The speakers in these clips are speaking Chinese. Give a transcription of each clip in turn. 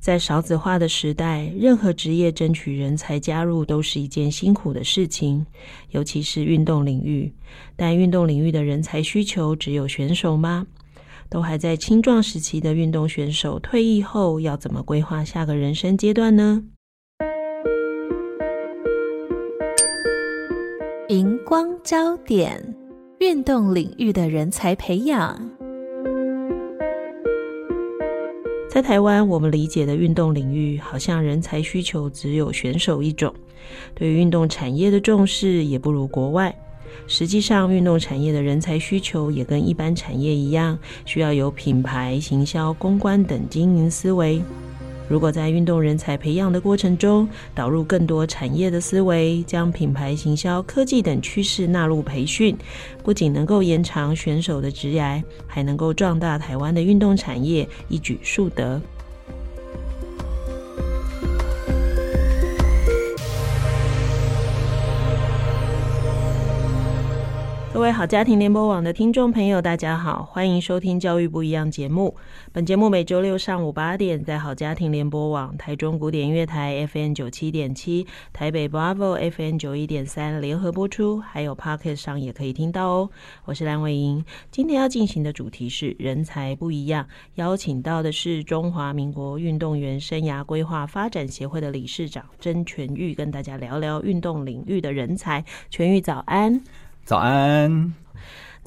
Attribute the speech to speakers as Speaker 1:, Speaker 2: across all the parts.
Speaker 1: 在少子化的时代，任何职业争取人才加入都是一件辛苦的事情，尤其是运动领域。但运动领域的人才需求只有选手吗？都还在青壮时期的运动选手退役后要怎么规划下个人生阶段呢？
Speaker 2: 荧光焦点：运动领域的人才培养。
Speaker 1: 在台湾，我们理解的运动领域，好像人才需求只有选手一种，对于运动产业的重视也不如国外。实际上，运动产业的人才需求也跟一般产业一样，需要有品牌、行销、公关等经营思维。如果在运动人才培养的过程中，导入更多产业的思维，将品牌、行销、科技等趋势纳入培训，不仅能够延长选手的职涯，还能够壮大台湾的运动产业，一举数得。各位好家庭联播网的听众朋友，大家好，欢迎收听《教育不一样》节目。本节目每周六上午八点在好家庭联播网、台中古典音乐台 FM 九七点七、台北 Bravo FM 九一点三联合播出，还有 Pocket 上也可以听到哦。我是蓝伟莹，今天要进行的主题是人才不一样，邀请到的是中华民国运动员生涯规划发展协会的理事长曾全玉，跟大家聊聊运动领域的人才。全玉早安。
Speaker 3: 早安。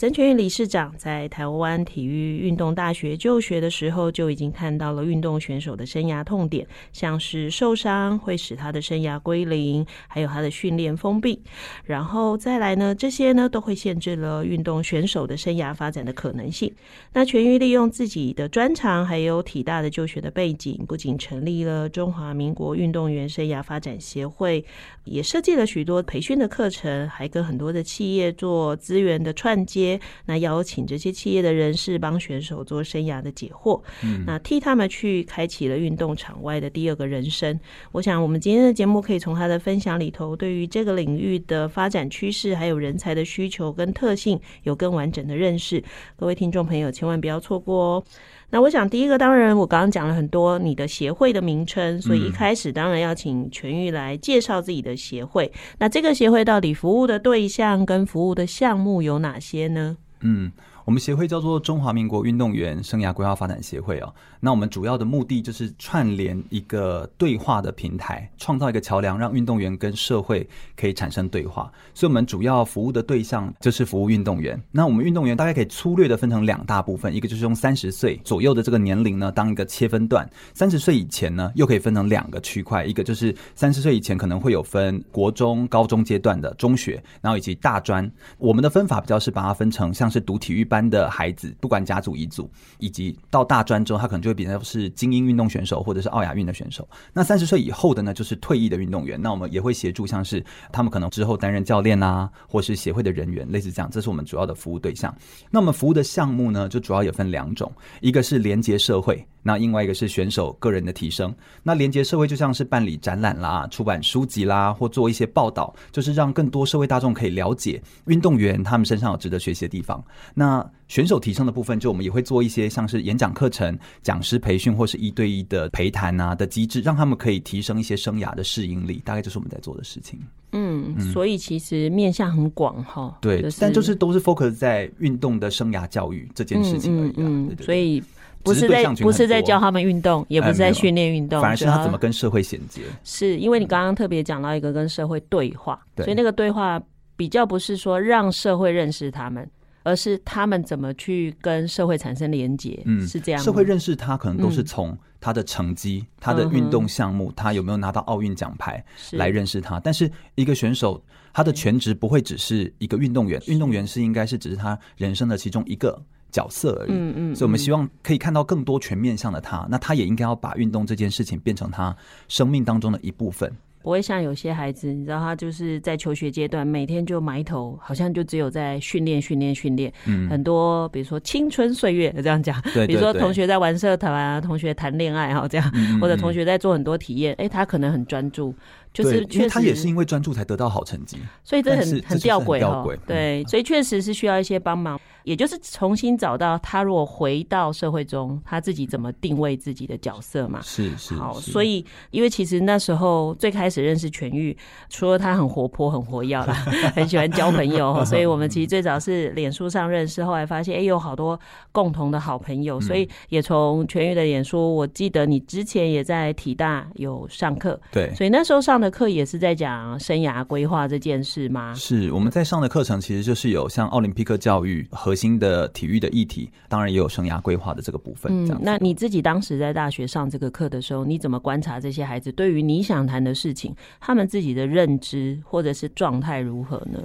Speaker 1: 曾全玉理事长在台湾体育运动大学就学的时候，就已经看到了运动选手的生涯痛点，像是受伤会使他的生涯归零，还有他的训练封闭，然后再来呢，这些呢都会限制了运动选手的生涯发展的可能性。那全玉利用自己的专长，还有体大的就学的背景，不仅成立了中华民国运动员生涯发展协会，也设计了许多培训的课程，还跟很多的企业做资源的串接。那邀请这些企业的人士帮选手做生涯的解惑，嗯，那替他们去开启了运动场外的第二个人生。我想，我们今天的节目可以从他的分享里头，对于这个领域的发展趋势，还有人才的需求跟特性，有更完整的认识。各位听众朋友，千万不要错过哦。那我想，第一个当然，我刚刚讲了很多你的协会的名称，所以一开始当然要请全玉来介绍自己的协会。那这个协会到底服务的对象跟服务的项目有哪些呢？
Speaker 3: 嗯。我们协会叫做中华民国运动员生涯规划发展协会哦。那我们主要的目的就是串联一个对话的平台，创造一个桥梁，让运动员跟社会可以产生对话。所以，我们主要服务的对象就是服务运动员。那我们运动员大概可以粗略的分成两大部分，一个就是用三十岁左右的这个年龄呢当一个切分段，三十岁以前呢又可以分成两个区块，一个就是三十岁以前可能会有分国中、高中阶段的中学，然后以及大专。我们的分法比较是把它分成像是读体育班的孩子，不管甲组、乙组，以及到大专之后，他可能就会比较是精英运动选手或者是奥雅运的选手。那三十岁以后的呢，就是退役的运动员。那我们也会协助，像是他们可能之后担任教练啊，或是协会的人员，类似这样。这是我们主要的服务对象。那我们服务的项目呢，就主要也分两种，一个是连接社会，那另外一个是选手个人的提升。那连接社会就像是办理展览啦、出版书籍啦，或做一些报道，就是让更多社会大众可以了解运动员他们身上有值得学习的地方。那选手提升的部分，就我们也会做一些像是演讲课程、讲师培训或是一对一的陪谈啊的机制，让他们可以提升一些生涯的适应力。大概就是我们在做的事情。
Speaker 1: 嗯，所以其实面向很广哈。
Speaker 3: 对，但就是都是 focus 在运动的生涯教育这件事情而已。嗯，对对对，
Speaker 1: 所以不是在不是在教他们运动，也不是在训练运动，
Speaker 3: 反而是他怎么跟社会衔接。
Speaker 1: 是因为你刚刚特别讲到一个跟社会对话，所以那个对话比较不是说让社会认识他们。而是他们怎么去跟社会产生连接，嗯，是这样。
Speaker 3: 社会认识他，可能都是从他的成绩、嗯、他的运动项目、嗯，他有没有拿到奥运奖牌来认识他。但是一个选手，他的全职不会只是一个运动员，运动员是应该是只是他人生的其中一个角色而已。嗯嗯。所以我们希望可以看到更多全面向的他，那他也应该要把运动这件事情变成他生命当中的一部分。
Speaker 1: 不会像有些孩子，你知道他就是在求学阶段，每天就埋头，好像就只有在训练、训练、训练。嗯，很多比如说青春岁月这样讲，对对对，比如说同学在玩社团啊，同学谈恋爱啊这样，嗯嗯嗯，或者同学在做很多体验，哎，他可能很专注。就是，
Speaker 3: 确实他也是因为专注才得到好成绩，
Speaker 1: 所以这很很吊诡哦。对，所以确实是需要一些帮忙，也就是重新找到他如果回到社会中，他自己怎么定位自己的角色嘛。
Speaker 3: 是是。
Speaker 1: 好，所以因为其实那时候最开始认识全玉，除了他很活泼、很活跃啦，很喜欢交朋友，所以我们其实最早是脸书上认识，后来发现哎有好多共同的好朋友，所以也从全玉的脸书，我记得你之前也在体大有上课，
Speaker 3: 对，
Speaker 1: 所以那时候上。的课也是在讲生涯规划这件事吗？
Speaker 3: 是我们在上的课程，其实就是有像奥林匹克教育核心的体育的议题，当然也有生涯规划的这个部分。
Speaker 1: 嗯，那你自己当时在大学上这个课的时候，你怎么观察这些孩子对于你想谈的事情，他们自己的认知或者是状态如何呢？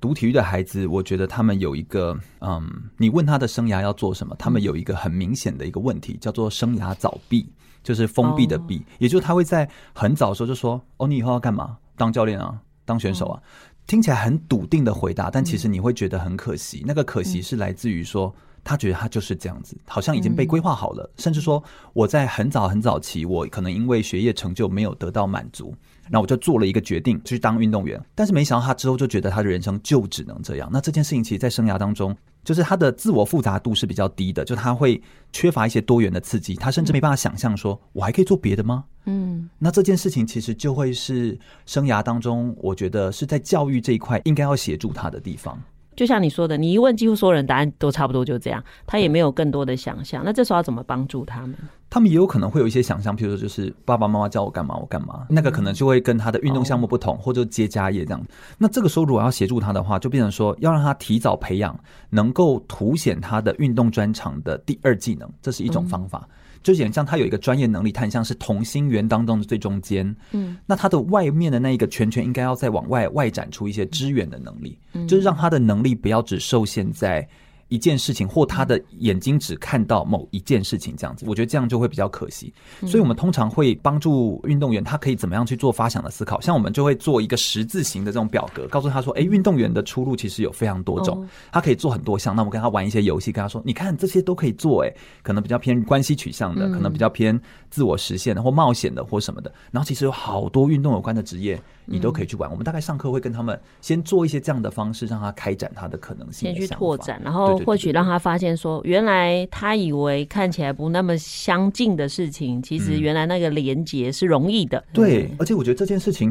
Speaker 3: 读体育的孩子，我觉得他们有一个，嗯，你问他的生涯要做什么，他们有一个很明显的一个问题，叫做生涯早闭。就是封闭的闭，也就是他会在很早的时候就说：“哦，你以后要干嘛？当教练啊，当选手啊。”听起来很笃定的回答，但其实你会觉得很可惜。那个可惜是来自于说，他觉得他就是这样子，好像已经被规划好了，甚至说我在很早很早期，我可能因为学业成就没有得到满足。那我就做了一个决定，去当运动员。但是没想到他之后就觉得他的人生就只能这样。那这件事情其实，在生涯当中，就是他的自我复杂度是比较低的，就他会缺乏一些多元的刺激，他甚至没办法想象说，我还可以做别的吗？嗯，那这件事情其实就会是生涯当中，我觉得是在教育这一块应该要协助他的地方。
Speaker 1: 就像你说的，你一问，几乎所有人答案都差不多就这样，他也没有更多的想象。那这时候要怎么帮助他们？
Speaker 3: 他们也有可能会有一些想象，譬如说，就是爸爸妈妈叫我干嘛，我干嘛，那个可能就会跟他的运动项目不同，或者接家业这样。那这个时候如果要协助他的话，就变成说要让他提早培养能够凸显他的运动专长的第二技能，这是一种方法。就有点像他有一个专业能力，他很像是同心圆当中的最中间。嗯，那他的外面的那一个圈圈应该要再往外外展出一些支援的能力，就是让他的能力不要只受限在。一件事情，或他的眼睛只看到某一件事情，这样子，我觉得这样就会比较可惜。所以，我们通常会帮助运动员，他可以怎么样去做发想的思考。像我们就会做一个十字形的这种表格，告诉他说：“哎，运动员的出路其实有非常多种，他可以做很多项。那我们跟他玩一些游戏，跟他说：你看这些都可以做，哎，可能比较偏关系取向的，可能比较偏自我实现的，或冒险的，或什么的。然后，其实有好多运动有关的职业。”你都可以去玩。我们大概上课会跟他们先做一些这样的方式，让他开展他的可能性，
Speaker 1: 先去拓展，然后或许让他发现说，原来他以为看起来不那么相近的事情，其实原来那个连接是容易的。
Speaker 3: 对，而且我觉得这件事情，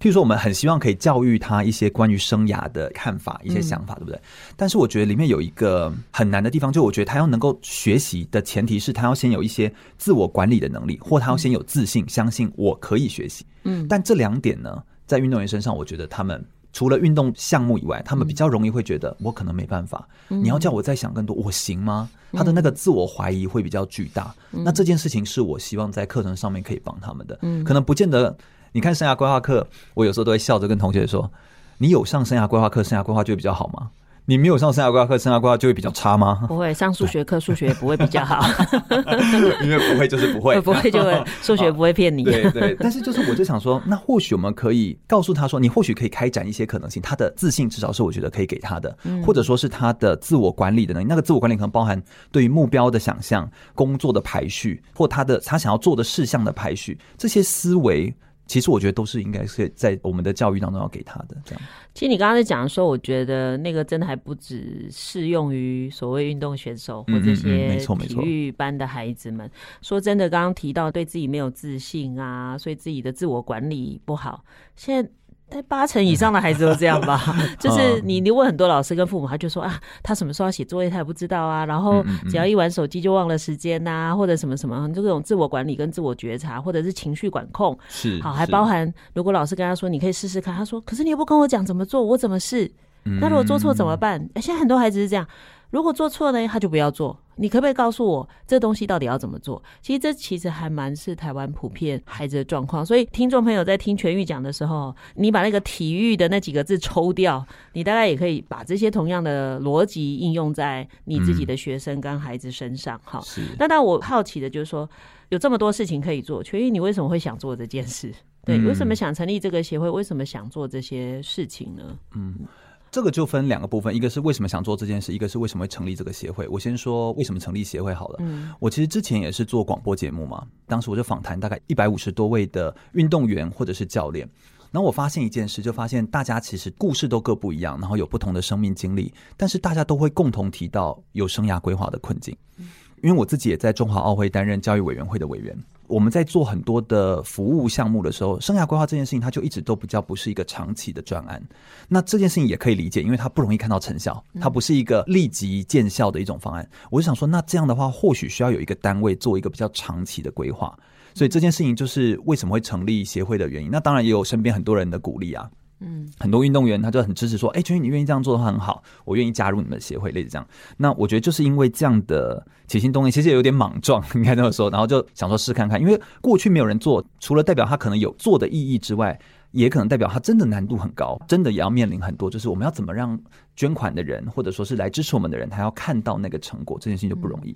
Speaker 3: 譬如说，我们很希望可以教育他一些关于生涯的看法、一些想法，对不对？但是我觉得里面有一个很难的地方，就我觉得他要能够学习的前提是他要先有一些自我管理的能力，或他要先有自信，相信我可以学习。嗯，但这两点呢？在运动员身上，我觉得他们除了运动项目以外，他们比较容易会觉得我可能没办法。嗯、你要叫我再想更多，我行吗？他的那个自我怀疑会比较巨大。嗯、那这件事情是我希望在课程上面可以帮他们的。嗯、可能不见得。你看生涯规划课，我有时候都会笑着跟同学说：“你有上生涯规划课，生涯规划就会比较好吗？”你没有上生涯规划课，生涯规划就会比较差吗？
Speaker 1: 不会，上数学课，数学也不会比较好。
Speaker 3: 因为不会就是不会，
Speaker 1: 不会就会数学不会骗你。
Speaker 3: 对对，但是就是我就想说，那或许我们可以告诉他说，你或许可以开展一些可能性。他的自信至少是我觉得可以给他的，或者说是他的自我管理的能力。那个自我管理可能包含对于目标的想象、工作的排序，或他的他想要做的事项的排序，这些思维。其实我觉得都是应该是在我们的教育当中要给他的这样。
Speaker 1: 其实你刚刚在讲的时候，我觉得那个真的还不只适用于所谓运动选手或这些体育班的孩子们。说真的，刚刚提到对自己没有自信啊，所以自己的自我管理不好，现在。但八成以上的孩子都这样吧，就是 你你问很多老师跟父母，他就说啊，他什么时候要写作业，他也不知道啊。然后只要一玩手机就忘了时间呐、啊，或者什么什么，就这种自我管理跟自我觉察，或者是情绪管控，
Speaker 3: 是
Speaker 1: 好，还包含如果老师跟他说，你可以试试看，他说，可是你又不跟我讲怎么做，我怎么试？那如果做错怎么办？哎，现在很多孩子是这样，如果做错呢，他就不要做。你可不可以告诉我这东西到底要怎么做？其实这其实还蛮是台湾普遍孩子的状况。所以听众朋友在听全愈讲的时候，你把那个体育的那几个字抽掉，你大概也可以把这些同样的逻辑应用在你自己的学生跟孩子身上。哈、嗯，那但我好奇的就是说，有这么多事情可以做，全愈你为什么会想做这件事？对，为什么想成立这个协会？为什么想做这些事情呢？
Speaker 3: 嗯。这个就分两个部分，一个是为什么想做这件事，一个是为什么会成立这个协会。我先说为什么成立协会好了。嗯，我其实之前也是做广播节目嘛，当时我就访谈大概一百五十多位的运动员或者是教练，然后我发现一件事，就发现大家其实故事都各不一样，然后有不同的生命经历，但是大家都会共同提到有生涯规划的困境。因为我自己也在中华奥会担任教育委员会的委员。我们在做很多的服务项目的时候，生涯规划这件事情，它就一直都比较不是一个长期的专案。那这件事情也可以理解，因为它不容易看到成效，它不是一个立即见效的一种方案。我就想说，那这样的话，或许需要有一个单位做一个比较长期的规划。所以这件事情就是为什么会成立协会的原因。那当然也有身边很多人的鼓励啊。嗯，很多运动员他就很支持说，哎，君君你愿意这样做的话很好，我愿意加入你们协会，类似这样。那我觉得就是因为这样的起心动念，其实也有点莽撞，应该这么说。然后就想说试看看，因为过去没有人做，除了代表他可能有做的意义之外，也可能代表他真的难度很高，真的也要面临很多，就是我们要怎么让捐款的人或者说是来支持我们的人，他要看到那个成果，这件事情就不容易。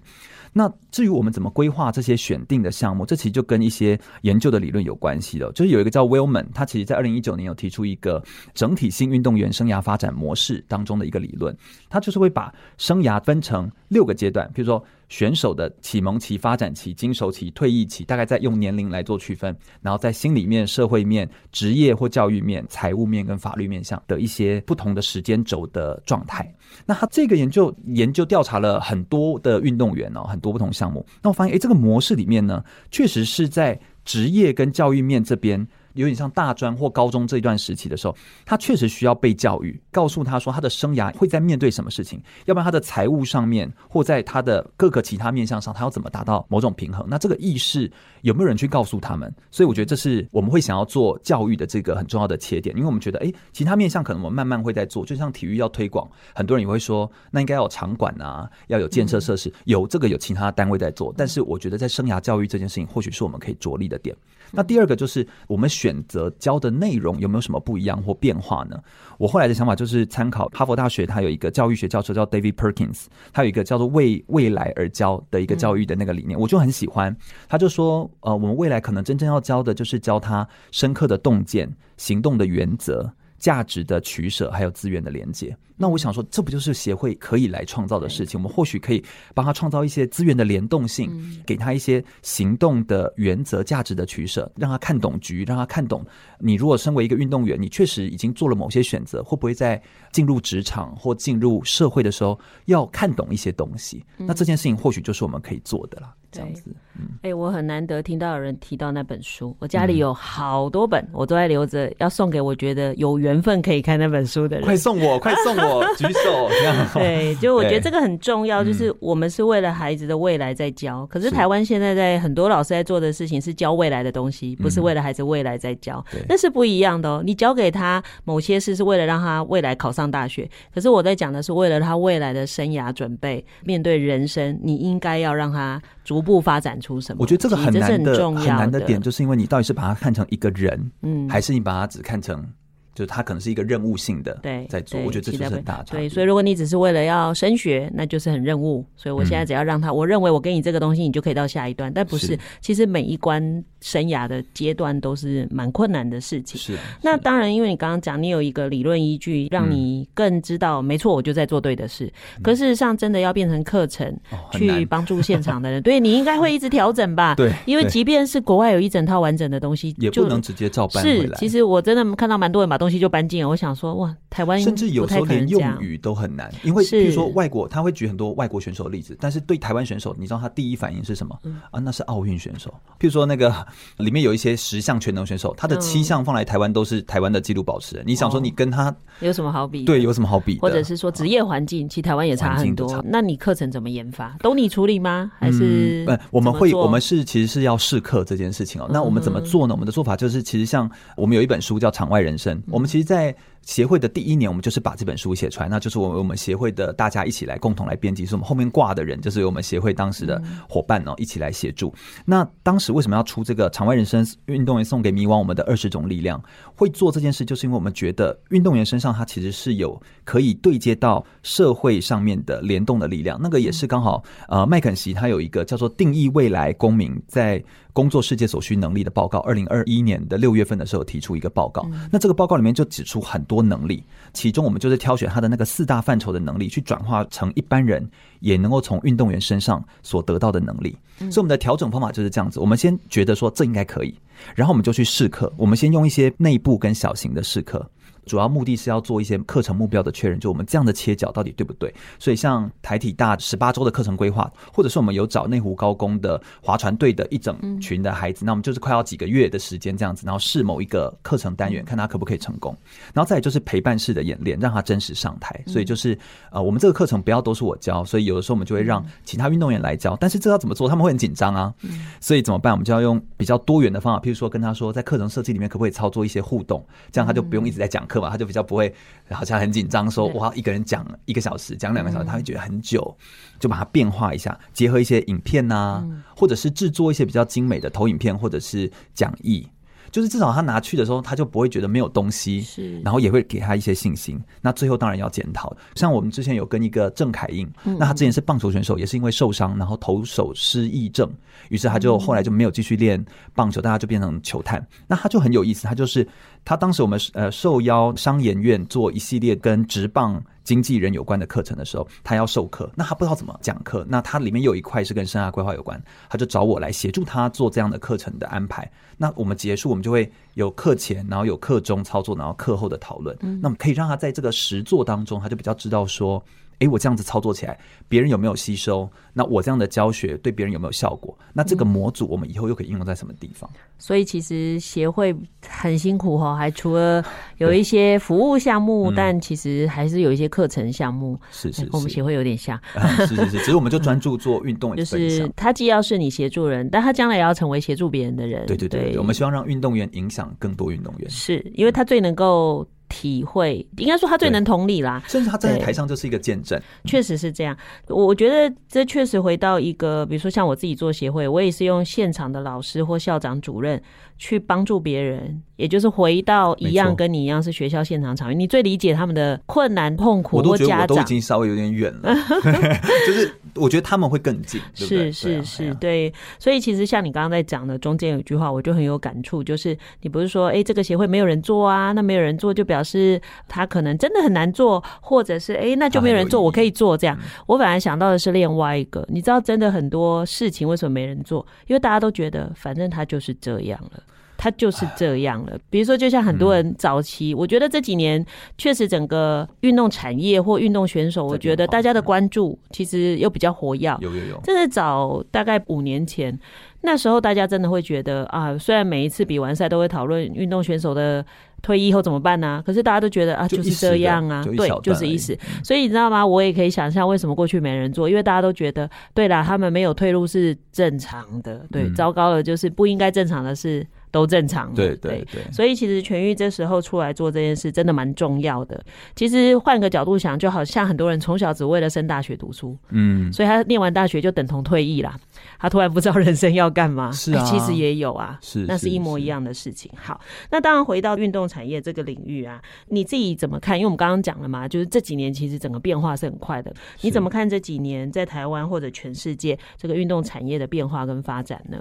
Speaker 3: 那至于我们怎么规划这些选定的项目，这其实就跟一些研究的理论有关系了。就是有一个叫 Willman，他其实在二零一九年有提出一个整体性运动员生涯发展模式当中的一个理论，他就是会把生涯分成六个阶段，比如说选手的启蒙期、发展期、经手期、退役期，大概在用年龄来做区分，然后在心理面、社会面、职业或教育面、财务面跟法律面向的一些不同的时间轴的状态。那他这个研究研究调查了很多的运动员哦，很多不同项目。那我发现，哎，这个模式里面呢，确实是在职业跟教育面这边。有点像大专或高中这一段时期的时候，他确实需要被教育，告诉他说他的生涯会在面对什么事情，要不然他的财务上面或在他的各个其他面向上，他要怎么达到某种平衡？那这个意识有没有人去告诉他们？所以我觉得这是我们会想要做教育的这个很重要的切点，因为我们觉得，诶，其他面向可能我们慢慢会在做，就像体育要推广，很多人也会说，那应该要有场馆啊，要有建设设施，有这个有其他单位在做，但是我觉得在生涯教育这件事情，或许是我们可以着力的点。那第二个就是我们选择教的内容有没有什么不一样或变化呢？我后来的想法就是参考哈佛大学，它有一个教育学教授叫 David Perkins，他有一个叫做“为未来而教”的一个教育的那个理念，我就很喜欢。他就说，呃，我们未来可能真正要教的就是教他深刻的洞见、行动的原则、价值的取舍，还有资源的连接。那我想说，这不就是协会可以来创造的事情？我们或许可以帮他创造一些资源的联动性，给他一些行动的原则、价值的取舍，让他看懂局，让他看懂。你如果身为一个运动员，你确实已经做了某些选择，会不会在进入职场或进入社会的时候要看懂一些东西？那这件事情或许就是我们可以做的了。这样子，嗯，
Speaker 1: 哎，我很难得听到有人提到那本书，我家里有好多本，我都在留着，要送给我觉得有缘分可以看那本书的人。
Speaker 3: 快送我，快送我！举手，这样
Speaker 1: 对，就我觉得这个很重要，就是我们是为了孩子的未来在教。可是台湾现在在很多老师在做的事情是教未来的东西，不是为了孩子未来在教，那是不一样的哦。你教给他某些事是为了让他未来考上大学，可是我在讲的是为了他未来的生涯准备，面对人生，你应该要让他逐步发展出什么？
Speaker 3: 我觉得这个很难的，很难的点，就是因为你到底是把它看成一个人，嗯，还是你把它只看成。就是他可能是一个任务性的，对，在做，我觉得这就是很大差。
Speaker 1: 对，所以如果你只是为了要升学，那就是很任务。所以我现在只要让他，嗯、我认为我给你这个东西，你就可以到下一段。但不是，是其实每一关生涯的阶段都是蛮困难的事情。是。那当然，因为你刚刚讲，你有一个理论依据，让你更知道，嗯、没错，我就在做对的事。可事实上，真的要变成课程，去帮助现场的人，对，你应该会一直调整吧？对。因为即便是国外有一整套完整的东西，
Speaker 3: 也不能直接照搬。
Speaker 1: 是，其实我真的看到蛮多人把东西就搬进了，我想说，哇，台湾
Speaker 3: 甚至有时候连用语都很难，因为比如说外国，他会举很多外国选手的例子，但是对台湾选手，你知道他第一反应是什么？啊，那是奥运选手。譬如说那个里面有一些十项全能选手，他的七项放来台湾都是台湾的纪录保持人。你想说你跟他
Speaker 1: 有什么好比？
Speaker 3: 对，有什么好比？
Speaker 1: 或者是说职业环境，其实台湾也差很多。那你课程怎么研发？都你处理吗？还是？
Speaker 3: 不，我们会，我们是其实是要试课这件事情哦。那我们怎么做呢？我们的做法就是，其实像我们有一本书叫《场外人生》，我们其实，在协会的第一年，我们就是把这本书写出来，那就是我们我们协会的大家一起来共同来编辑，是我们后面挂的人，就是由我们协会当时的伙伴哦一起来协助。那当时为什么要出这个场外人生运动员送给迷惘我们的二十种力量？会做这件事，就是因为我们觉得运动员身上他其实是有可以对接到社会上面的联动的力量。那个也是刚好呃麦肯锡他有一个叫做定义未来公民在。工作世界所需能力的报告，二零二一年的六月份的时候提出一个报告。那这个报告里面就指出很多能力，其中我们就是挑选他的那个四大范畴的能力，去转化成一般人也能够从运动员身上所得到的能力。所以我们的调整方法就是这样子：我们先觉得说这应该可以，然后我们就去试课。我们先用一些内部跟小型的试课。主要目的是要做一些课程目标的确认，就我们这样的切角到底对不对？所以像台体大十八周的课程规划，或者是我们有找内湖高工的划船队的一整群的孩子，那我们就是快要几个月的时间这样子，然后试某一个课程单元，看他可不可以成功。然后再就是陪伴式的演练，让他真实上台。所以就是呃，我们这个课程不要都是我教，所以有的时候我们就会让其他运动员来教。但是这要怎么做？他们会很紧张啊。所以怎么办？我们就要用比较多元的方法，譬如说跟他说，在课程设计里面可不可以操作一些互动，这样他就不用一直在讲课嘛，他就比较不会好像很紧张，说我要一个人讲一个小时，讲两个小时，他会觉得很久，就把它变化一下，结合一些影片呐、啊，或者是制作一些比较精美的投影片，或者是讲义。就是至少他拿去的时候，他就不会觉得没有东西，是，然后也会给他一些信心。那最后当然要检讨，像我们之前有跟一个郑凯英，那他之前是棒球选手，也是因为受伤，然后投手失忆症，于是他就后来就没有继续练棒球，大家就变成球探。那他就很有意思，他就是他当时我们呃受邀商研院做一系列跟职棒经纪人有关的课程的时候，他要授课，那他不知道怎么讲课，那他里面有一块是跟生涯规划有关，他就找我来协助他做这样的课程的安排。那我们结束，我们就会有课前，然后有课中操作，然后课后的讨论。那么可以让他在这个实作当中，他就比较知道说。诶，我这样子操作起来，别人有没有吸收？那我这样的教学对别人有没有效果？那这个模组我们以后又可以应用在什么地方？
Speaker 1: 所以其实协会很辛苦哈，还除了有一些服务项目，但其实还是有一些课程项目。是是，跟我们协会有点像。
Speaker 3: 是是是，只是我们就专注做 运动，
Speaker 1: 就是他既要是你协助人，但他将来也要成为协助别人的人。
Speaker 3: 对对对，我们希望让运动员影响更多运动员，
Speaker 1: 是因为他最能够。体会应该说他最能同理啦，
Speaker 3: 甚至他站在台上就是一个见证，
Speaker 1: 确实是这样。我觉得这确实回到一个，比如说像我自己做协会，我也是用现场的老师或校长、主任去帮助别人，也就是回到一样跟你一样是学校现场场域，你最理解他们的困难、痛苦或家长。我都觉得我
Speaker 3: 都已经稍微有点远了，就是我觉得他们会更近。
Speaker 1: 是是是，对。所以其实像你刚刚在讲的中间有一句话，我就很有感触，就是你不是说哎这个协会没有人做啊，那没有人做就表示。他可能真的很难做，或者是哎、欸，那就没有人做，我可以做这样。我本来想到的是另外一个，你知道，真的很多事情为什么没人做？因为大家都觉得反正他就是这样了，他就是这样了。比如说，就像很多人早期，我觉得这几年确实整个运动产业或运动选手，我觉得大家的关注其实又比较活跃。有有有，这是早大概五年前，那时候大家真的会觉得啊，虽然每一次比完赛都会讨论运动选手的。退役后怎么办呢、啊？可是大家都觉得啊，就是这样啊，对，就是意思。所以你知道吗？我也可以想象为什么过去没人做，因为大家都觉得，对啦，他们没有退路是正常的。对，嗯、糟糕的就是不应该正常的是。都正常，对对对，所以其实痊愈这时候出来做这件事真的蛮重要的。其实换个角度想，就好像很多人从小只为了升大学读书，嗯，所以他念完大学就等同退役啦。他突然不知道人生要干嘛，是啊，其实也有啊，是，那是一模一样的事情。好，那当然回到运动产业这个领域啊，你自己怎么看？因为我们刚刚讲了嘛，就是这几年其实整个变化是很快的。你怎么看这几年在台湾或者全世界这个运动产业的变化跟发展呢？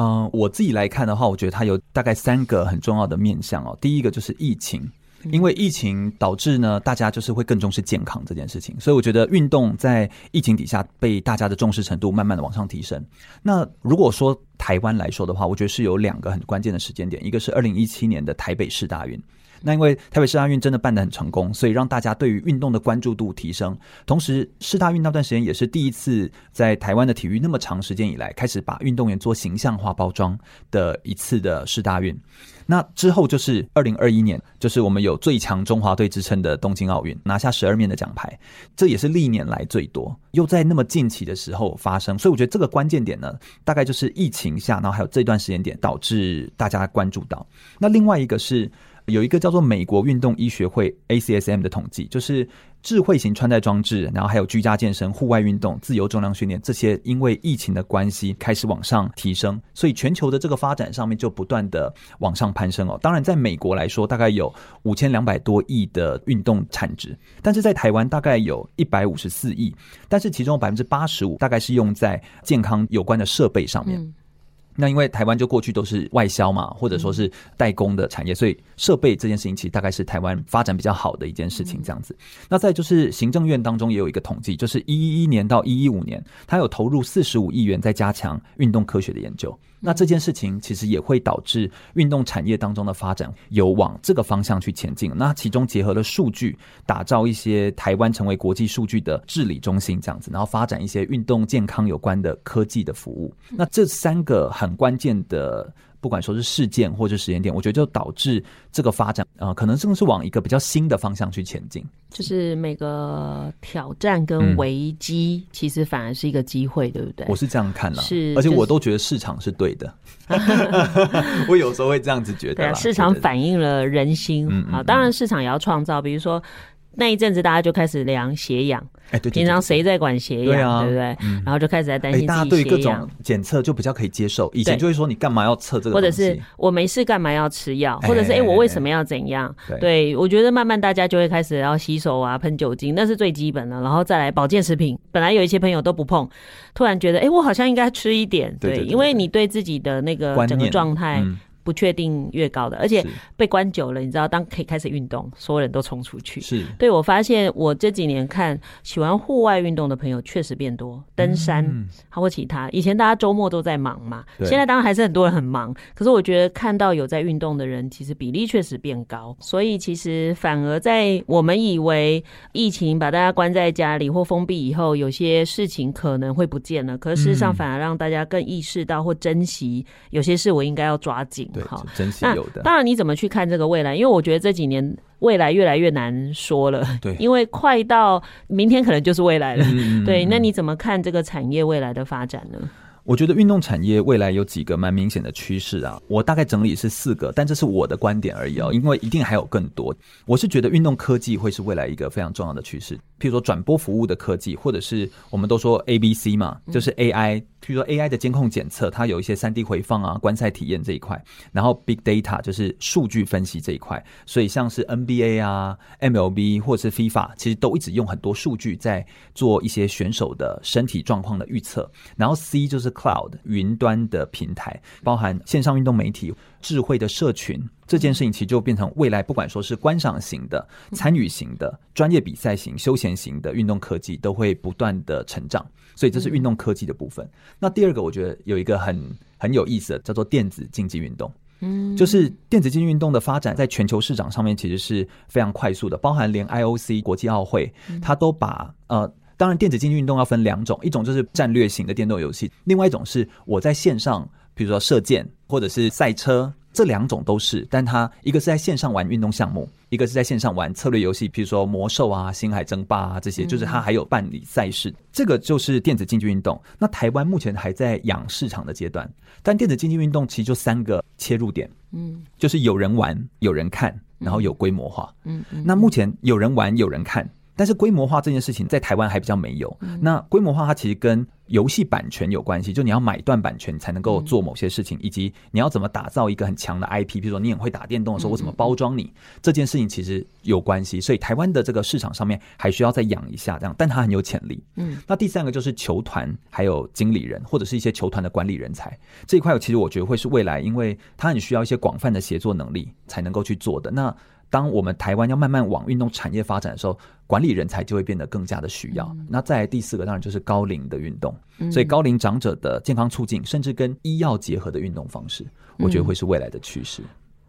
Speaker 3: 嗯，我自己来看的话，我觉得它有大概三个很重要的面向哦。第一个就是疫情，因为疫情导致呢，大家就是会更重视健康这件事情，所以我觉得运动在疫情底下被大家的重视程度慢慢的往上提升。那如果说台湾来说的话，我觉得是有两个很关键的时间点，一个是二零一七年的台北市大运。那因为台北市大运真的办得很成功，所以让大家对于运动的关注度提升。同时，市大运那段时间也是第一次在台湾的体育那么长时间以来开始把运动员做形象化包装的一次的市大运。那之后就是二零二一年，就是我们有最强中华队之称的东京奥运，拿下十二面的奖牌，这也是历年来最多，又在那么近期的时候发生。所以我觉得这个关键点呢，大概就是疫情下，然后还有这段时间点导致大家关注到。那另外一个是。有一个叫做美国运动医学会 ACSM 的统计，就是。智慧型穿戴装置，然后还有居家健身、户外运动、自由重量训练这些，因为疫情的关系开始往上提升，所以全球的这个发展上面就不断的往上攀升哦。当然，在美国来说，大概有五千两百多亿的运动产值，但是在台湾大概有一百五十四亿，但是其中百分之八十五大概是用在健康有关的设备上面。那因为台湾就过去都是外销嘛，或者说是代工的产业，所以设备这件事情其实大概是台湾发展比较好的一件事情，这样子。那再就是行政院当中也有一个统计，就是一一一年到一一五年，它有投入四十五亿元在加强运动科学的研究。那这件事情其实也会导致运动产业当中的发展有往这个方向去前进。那其中结合了数据，打造一些台湾成为国际数据的治理中心这样子，然后发展一些运动健康有关的科技的服务。那这三个很关键的。不管说是事件或者时间点，我觉得就导致这个发展啊、呃，可能正是往一个比较新的方向去前进。
Speaker 1: 就是每个挑战跟危机，其实反而是一个机会，嗯、对不对？
Speaker 3: 我是这样看的，
Speaker 1: 是，
Speaker 3: 而且我都觉得市场是对的。我有时候会这样子觉得，
Speaker 1: 对，市场反映了人心啊。当然，市场也要创造，比如说。那一阵子，大家就开始量血氧。哎，对，平常谁在管血氧，对不对？然后就开始在担心自己血氧。大家对各种
Speaker 3: 检测就比较可以接受。以前就会说，你干嘛要测这个？
Speaker 1: 或者是我没事干嘛要吃药？或者是哎，我为什么要怎样？对，我觉得慢慢大家就会开始要洗手啊，喷酒精，那是最基本的。然后再来保健食品，本来有一些朋友都不碰，突然觉得哎，我好像应该吃一点。对，因为你对自己的那个整个状态。不确定越高的，而且被关久了，你知道，当可以开始运动，所有人都冲出去。是，对，我发现我这几年看喜欢户外运动的朋友确实变多，登山，包括其他。以前大家周末都在忙嘛，现在当然还是很多人很忙。可是我觉得看到有在运动的人，其实比例确实变高。所以其实反而在我们以为疫情把大家关在家里或封闭以后，有些事情可能会不见了。可是事实上反而让大家更意识到或珍惜有些事，我应该要抓紧。好，珍惜有的。当然，你怎么去看这个未来？因为我觉得这几年未来越来越难说了。对，因为快到明天可能就是未来了。嗯、对，那你怎么看这个产业未来的发展呢？
Speaker 3: 我觉得运动产业未来有几个蛮明显的趋势啊，我大概整理是四个，但这是我的观点而已哦，因为一定还有更多。我是觉得运动科技会是未来一个非常重要的趋势，譬如说转播服务的科技，或者是我们都说 ABC 嘛，就是 AI。譬如说 AI 的监控检测，它有一些三 D 回放啊、观赛体验这一块，然后 Big Data 就是数据分析这一块，所以像是 NBA 啊、MLB 或者是 FIFA，其实都一直用很多数据在做一些选手的身体状况的预测。然后 C 就是 Cloud 云端的平台，包含线上运动媒体、智慧的社群这件事情，其实就变成未来不管说是观赏型的、参与型的、专业比赛型、休闲型的运动科技，都会不断的成长。所以这是运动科技的部分。那第二个，我觉得有一个很很有意思的，叫做电子竞技运动。嗯，就是电子竞技运动的发展，在全球市场上面其实是非常快速的，包含连 IOC 国际奥会，它都把呃，当然电子竞技运动要分两种，一种就是战略型的电动游戏，另外一种是我在线上，比如说射箭或者是赛车。这两种都是，但它一个是在线上玩运动项目，一个是在线上玩策略游戏，比如说魔兽啊、星海争霸啊这些，就是它还有办理赛事，这个就是电子竞技运动。那台湾目前还在养市场的阶段，但电子竞技运动其实就三个切入点，嗯，就是有人玩、有人看，然后有规模化。嗯嗯，那目前有人玩、有人看。但是规模化这件事情在台湾还比较没有。那规模化它其实跟游戏版权有关系，就你要买断版权才能够做某些事情，以及你要怎么打造一个很强的 IP，比如说你很会打电动的时候，我怎么包装你这件事情其实有关系。所以台湾的这个市场上面还需要再养一下这样，但它很有潜力。嗯，那第三个就是球团还有经理人或者是一些球团的管理人才这一块，其实我觉得会是未来，因为它很需要一些广泛的协作能力才能够去做的。那当我们台湾要慢慢往运动产业发展的时候，管理人才就会变得更加的需要。嗯、那再来第四个，当然就是高龄的运动，嗯、所以高龄长者的健康促进，甚至跟医药结合的运动方式，我觉得会是未来的趋势。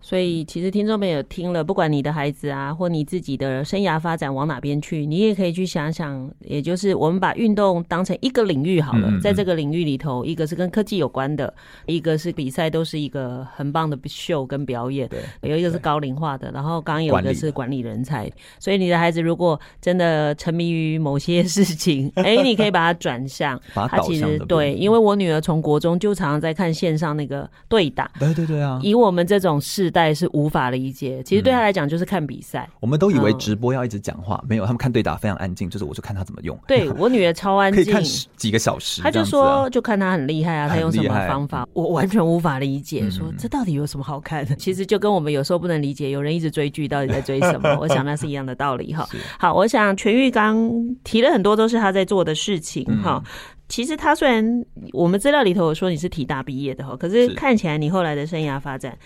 Speaker 1: 所以，其实听众朋友听了，不管你的孩子啊，或你自己的生涯发展往哪边去，你也可以去想想。也就是我们把运动当成一个领域好了，在这个领域里头，一个是跟科技有关的，一个是比赛，都是一个很棒的秀跟表演。对，有一个是高龄化的，然后刚刚有一个是管理人才。所以，你的孩子如果真的沉迷于某些事情，哎，你可以把它转向。他其实对，因为我女儿从国中就常常在看线上那个对打。
Speaker 3: 对对对啊！
Speaker 1: 以我们这种。世代是无法理解。其实对他来讲就是看比赛。
Speaker 3: 我们都以为直播要一直讲话，没有，他们看对打非常安静，就是我就看他怎么用。
Speaker 1: 对 我女儿超安静，
Speaker 3: 可以看几个小时。
Speaker 1: 他就说，就看他很厉害啊，他用什么方法，我完全无法理解。说这到底有什么好看的？其实就跟我们有时候不能理解，有人一直追剧，到底在追什么？我想那是一样的道理哈。好，我想全玉刚提了很多都是他在做的事情哈。其实他虽然我们资料里头有说你是体大毕业的哈，可是看起来你后来的生涯发展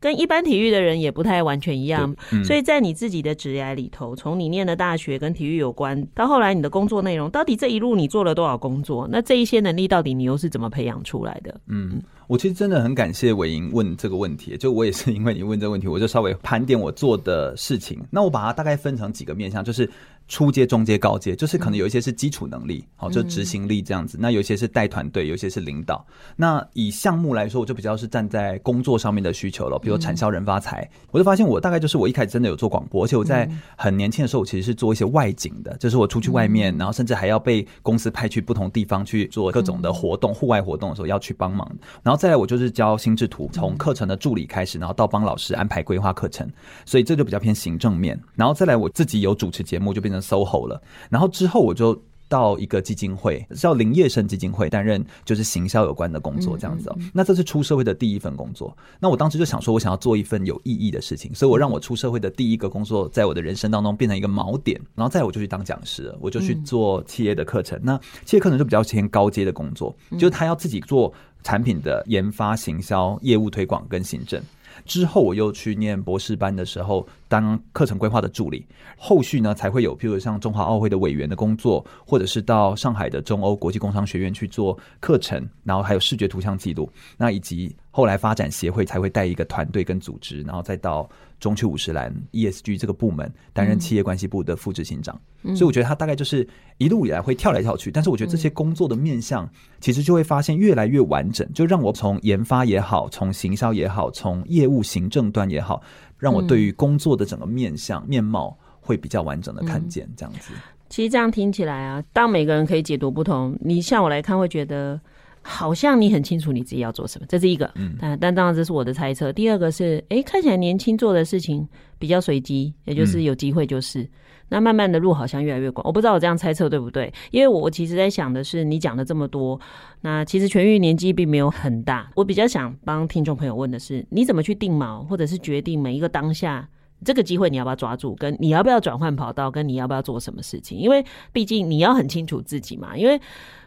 Speaker 1: 跟一般体育的人也不太完全一样。嗯、所以在你自己的职涯里头，从你念的大学跟体育有关，到后来你的工作内容，到底这一路你做了多少工作？那这一些能力到底你又是怎么培养出来的？嗯，
Speaker 3: 我其实真的很感谢伟莹问这个问题，就我也是 因为你问这个问题，我就稍微盘点我做的事情。那我把它大概分成几个面向，就是。初阶、中阶、高阶，就是可能有一些是基础能力，好，就执行力这样子。那有些是带团队，有些是领导。那以项目来说，我就比较是站在工作上面的需求了，比如产销人发财。我就发现我大概就是我一开始真的有做广播，而且我在很年轻的时候，我其实是做一些外景的，就是我出去外面，然后甚至还要被公司派去不同地方去做各种的活动，户外活动的时候要去帮忙。然后再来，我就是教心智图，从课程的助理开始，然后到帮老师安排规划课程，所以这就比较偏行政面。然后再来，我自己有主持节目，就变成。SOHO 了，然后之后我就到一个基金会，叫林业生基金会，担任就是行销有关的工作，这样子哦。那这是出社会的第一份工作。那我当时就想说，我想要做一份有意义的事情，所以我让我出社会的第一个工作，在我的人生当中变成一个锚点。然后再我就去当讲师了，我就去做企业的课程。那企业课程就比较偏高阶的工作，就是他要自己做产品的研发、行销、业务推广跟行政。之后我又去念博士班的时候，当课程规划的助理。后续呢，才会有，譬如像中华奥会的委员的工作，或者是到上海的中欧国际工商学院去做课程，然后还有视觉图像记录，那以及。后来发展协会才会带一个团队跟组织，然后再到中区五十岚 ESG 这个部门担任企业关系部的副执行长。嗯、所以我觉得他大概就是一路以来会跳来跳去，但是我觉得这些工作的面向其实就会发现越来越完整，就让我从研发也好，从行销也好，从业务行政端也好，让我对于工作的整个面向面貌会比较完整的看见这样子。
Speaker 1: 其实这样听起来啊，当每个人可以解读不同，你像我来看会觉得。好像你很清楚你自己要做什么，这是一个。嗯，但但当然这是我的猜测。第二个是，哎，看起来年轻做的事情比较随机，也就是有机会就是。嗯、那慢慢的路好像越来越广，我不知道我这样猜测对不对？因为我我其实在想的是，你讲了这么多，那其实痊愈年纪并没有很大。我比较想帮听众朋友问的是，你怎么去定锚，或者是决定每一个当下这个机会你要不要抓住，跟你要不要转换跑道，跟你要不要做什么事情？因为毕竟你要很清楚自己嘛，因为。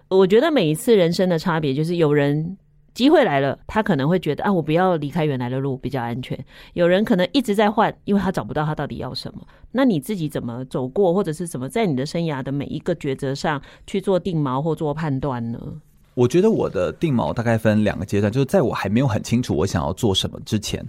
Speaker 1: 我觉得每一次人生的差别，就是有人机会来了，他可能会觉得啊，我不要离开原来的路比较安全。有人可能一直在换，因为他找不到他到底要什么。那你自己怎么走过，或者是怎么在你的生涯的每一个抉择上去做定锚或做判断呢？
Speaker 3: 我觉得我的定锚大概分两个阶段，就是在我还没有很清楚我想要做什么之前，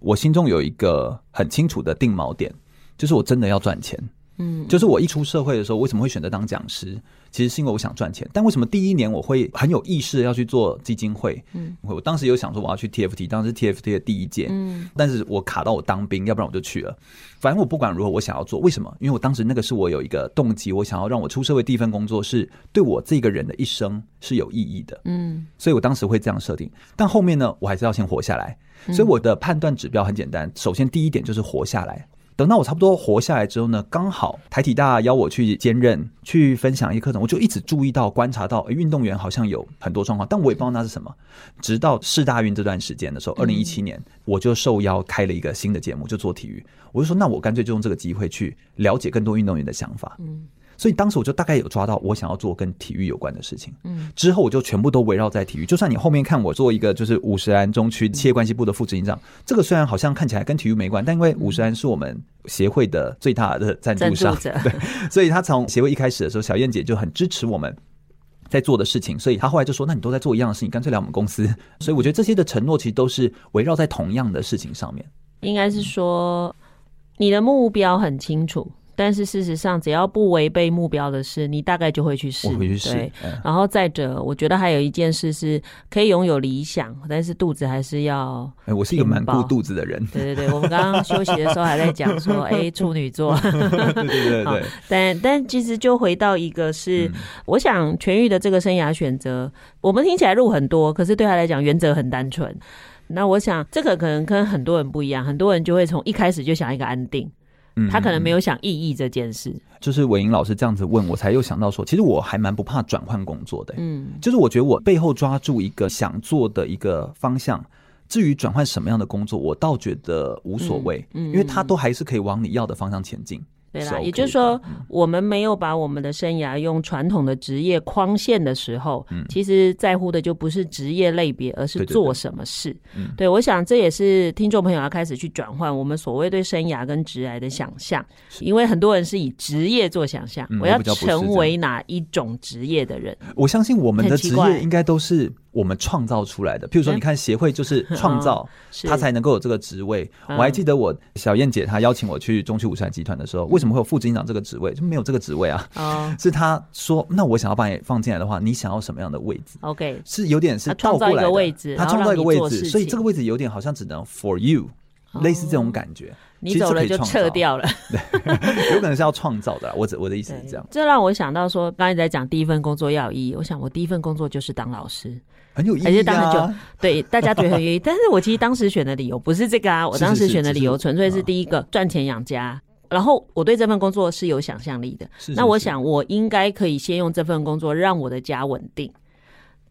Speaker 3: 我心中有一个很清楚的定锚点，就是我真的要赚钱。嗯，就是我一出社会的时候，为什么会选择当讲师？其实是因为我想赚钱。但为什么第一年我会很有意识的要去做基金会？嗯，我当时有想说我要去 TFT，当时 TFT 的第一届，嗯，但是我卡到我当兵，要不然我就去了。反正我不管如何，我想要做。为什么？因为我当时那个是我有一个动机，我想要让我出社会第一份工作是对我这个人的一生是有意义的。嗯，所以我当时会这样设定。但后面呢，我还是要先活下来。所以我的判断指标很简单，首先第一点就是活下来。等到我差不多活下来之后呢，刚好台体大邀我去兼任，去分享一个课程，我就一直注意到、观察到，诶，运动员好像有很多状况，但我也不知道那是什么。直到世大运这段时间的时候，二零一七年，我就受邀开了一个新的节目，就做体育。我就说，那我干脆就用这个机会去了解更多运动员的想法。嗯。所以当时我就大概有抓到我想要做跟体育有关的事情，嗯，之后我就全部都围绕在体育。就算你后面看我做一个就是五十安中区企业关系部的副执行长，这个虽然好像看起来跟体育没关，但因为五十安是我们协会的最大的赞助商，对，所以他从协会一开始的时候，小燕姐就很支持我们在做的事情，所以他后来就说：“那你都在做一样的事情，干脆来我们公司。”所以我觉得这些的承诺其实都是围绕在同样的事情上面。
Speaker 1: 应该是说你的目标很清楚。但是事实上，只要不违背目标的事，你大概就会去试。
Speaker 3: 我会去试。
Speaker 1: 对，然后再者，我觉得还有一件事是可以拥有理想，但是肚子还是要。
Speaker 3: 哎，我是一个蛮顾肚子的人。
Speaker 1: 对对对，我们刚刚休息的时候还在讲说，哎，处女座。
Speaker 3: 对对对对。
Speaker 1: 但但其实就回到一个是，我想痊愈的这个生涯选择，我们听起来路很多，可是对他来讲原则很单纯。那我想这个可能跟很多人不一样，很多人就会从一开始就想一个安定，嗯，他可能没有想意义这件事。
Speaker 3: 就是伟英老师这样子问我，才又想到说，其实我还蛮不怕转换工作的，嗯，就是我觉得我背后抓住一个想做的一个方向。至于转换什么样的工作，我倒觉得无所谓，嗯，嗯，因为他都还是可以往你要的方向前进。
Speaker 1: 对啦，也就是说，我们没有把我们的生涯用传统的职业框限的时候，嗯，其实在乎的就不是职业类别，而是做什么事。对，对，对，对，我想这也是听众朋友要开始去转换我们所谓对生涯跟职涯的想象，因为很多人是以职业做想象，我要成为哪一种职业的人。
Speaker 3: 我相信我们的职业应该都是。我们创造出来的，譬如说，你看协会就是创造，他才能够有这个职位。我还记得我小燕姐她邀请我去中区五山集团的时候，为什么会有副执行长这个职位？就没有这个职位啊。是他说，那我想要把你放进来的话，你想要什么样的位置？
Speaker 1: OK，
Speaker 3: 是有点是倒过来的位置，他创造一个位置，所以这个位置有点好像只能 for you，类似这种感觉。
Speaker 1: 你走了就撤掉了，
Speaker 3: 对，有可能是要创造的。我我的意思是这样。
Speaker 1: 这让我想到说，刚才在讲第一份工作要有意义。我想我第一份工作就是当老师。
Speaker 3: 很有意义，
Speaker 1: 而且当时就对大家觉得很有意义，但是我其实当时选的理由不是这个啊，我当时选的理由纯粹是第一个赚钱养家，然后我对这份工作是有想象力的。那我想我应该可以先用这份工作让我的家稳定。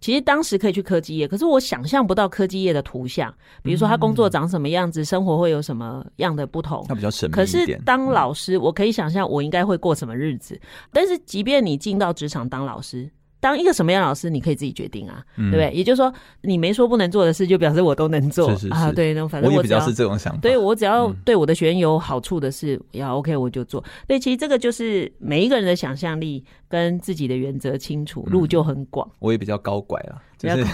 Speaker 1: 其实当时可以去科技业，可是我想象不到科技业的图像，比如说他工作长什么样子，生活会有什么样的不同。
Speaker 3: 那比较神秘一点。
Speaker 1: 可是当老师，我可以想象我应该会过什么日子。但是即便你进到职场当老师。当一个什么样的老师，你可以自己决定啊，嗯、对不对？也就是说，你没说不能做的事，就表示我都能做啊。对，那反正
Speaker 3: 我，我也比较是这种想法。
Speaker 1: 对，我只要对我的学员有好处的事，嗯、要 OK 我就做。对，其实这个就是每一个人的想象力跟自己的原则清楚，路就很广。
Speaker 3: 我也比较高拐了。就是